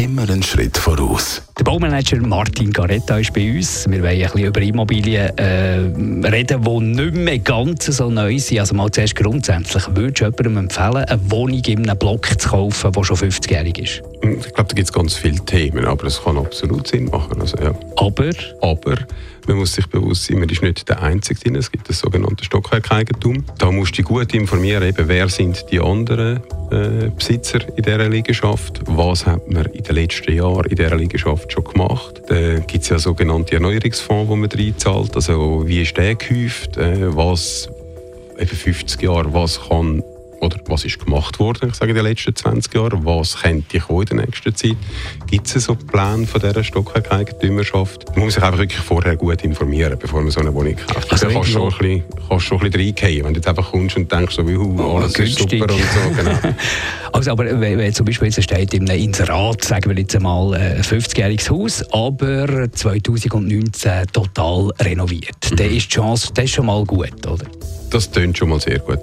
Immer einen Schritt voraus. Der Baumanager Martin Garetta ist bei uns. Wir wollen ein bisschen über Immobilien äh, reden, die nicht mehr ganz so neu sind. Also mal zuerst grundsätzlich, würdest du jemandem empfehlen, eine Wohnung in einem Block zu kaufen, der schon 50-jährig ist? Ich glaube, da gibt es ganz viele Themen, aber es kann absolut Sinn machen. Also, ja. Aber? Aber man muss sich bewusst sein, man ist nicht der Einzige drin. Es gibt das sogenannte Stockwerkeigentum. Da musst du dich gut informieren, eben, wer sind die anderen äh, Besitzer in dieser Liegenschaft, was hat man in den letzten Jahren in dieser Liegenschaft schon gemacht. Da gibt es ja sogenannte Erneuerungsfonds, wo man reinzahlt. Also wie ist der gehäuft, äh, was eben 50 Jahre, was kann oder was ist gemacht worden, ich sage in den letzten 20 Jahren, was könnte kommen in der nächsten Zeit? Gibt es so Pläne von dieser Stockwerkeigentümerschaft? Man muss sich einfach wirklich vorher gut informieren, bevor man so eine Wohnung kauft. Also, du kannst schon ein bisschen, kannst schon ein bisschen reingehen, wenn du jetzt einfach kommst und denkst, so, wie, oh, alles günstig. ist super und so. Genau. also, aber wenn, wenn zum Beispiel jetzt steht in einem Inserat, sagen wir jetzt einmal, ein 50-jähriges Haus, aber 2019 total renoviert, mhm. dann ist die Chance das ist schon mal gut, oder? Das klingt schon mal sehr gut.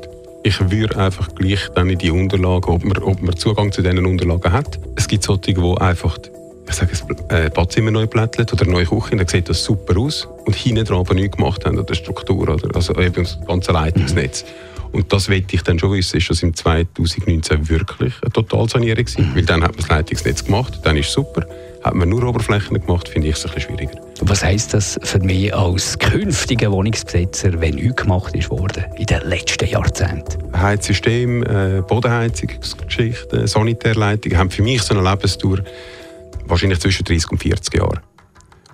Ich würde einfach gleich dann in die Unterlagen, ob man, ob man Zugang zu diesen Unterlagen hat. Es gibt solche, die einfach ich sage es, äh, Badzimmer neu plättelt oder neue Küche, dann sieht das super aus und hinten dran aber nichts gemacht haben an der Struktur, oder? also eben das ganze Leitungsnetz. Und das will ich dann schon wissen, ist das im 2019 wirklich eine Totalsanierung gewesen? Weil dann hat man das Leitungsnetz gemacht, dann ist es super. Hat man nur Oberflächen gemacht, finde ich es ein bisschen schwieriger. Was heisst das für mich als künftiger Wohnungsbesitzer, wenn nichts gemacht ist worden in den letzten Jahrzehnten? Heizsystem, äh, Bodenheizungsgeschichte, Sanitärleitung haben für mich so eine Lebensdauer wahrscheinlich zwischen 30 und 40 Jahren.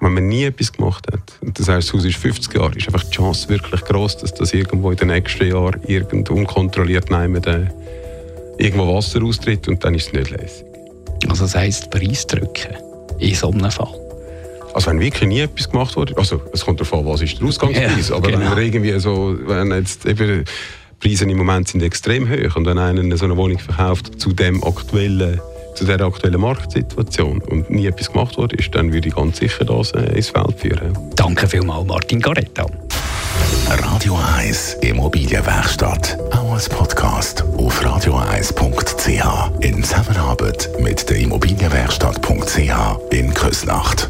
Wenn man nie etwas gemacht hat, und das heißt, das Haus ist 50 Jahre, ist einfach die Chance wirklich groß, dass das irgendwo in den nächsten Jahren irgend unkontrolliert nehmen, irgendwo Wasser austritt und dann ist es nicht lässig. Also das heisst Preis drücken in so einem Fall? Also wenn wirklich nie etwas gemacht wurde, also es kommt darauf an, was ist der Ausgangspreis, ja, aber genau. wenn irgendwie so, wenn jetzt eben Preise im Moment sind extrem hoch und wenn einer so eine Wohnung verkauft zu dem aktuellen zu der aktuellen Marktsituation und nie etwas gemacht wurde, ist, dann würde ich ganz sicher das äh, ins Feld führen. Danke vielmals, Martin Garetta. Radio 1 Immobilienwerkstatt, auch als Podcast auf radio1.ch in Zusammenarbeit mit der Immobilienwerkstatt.ch in Küsnacht.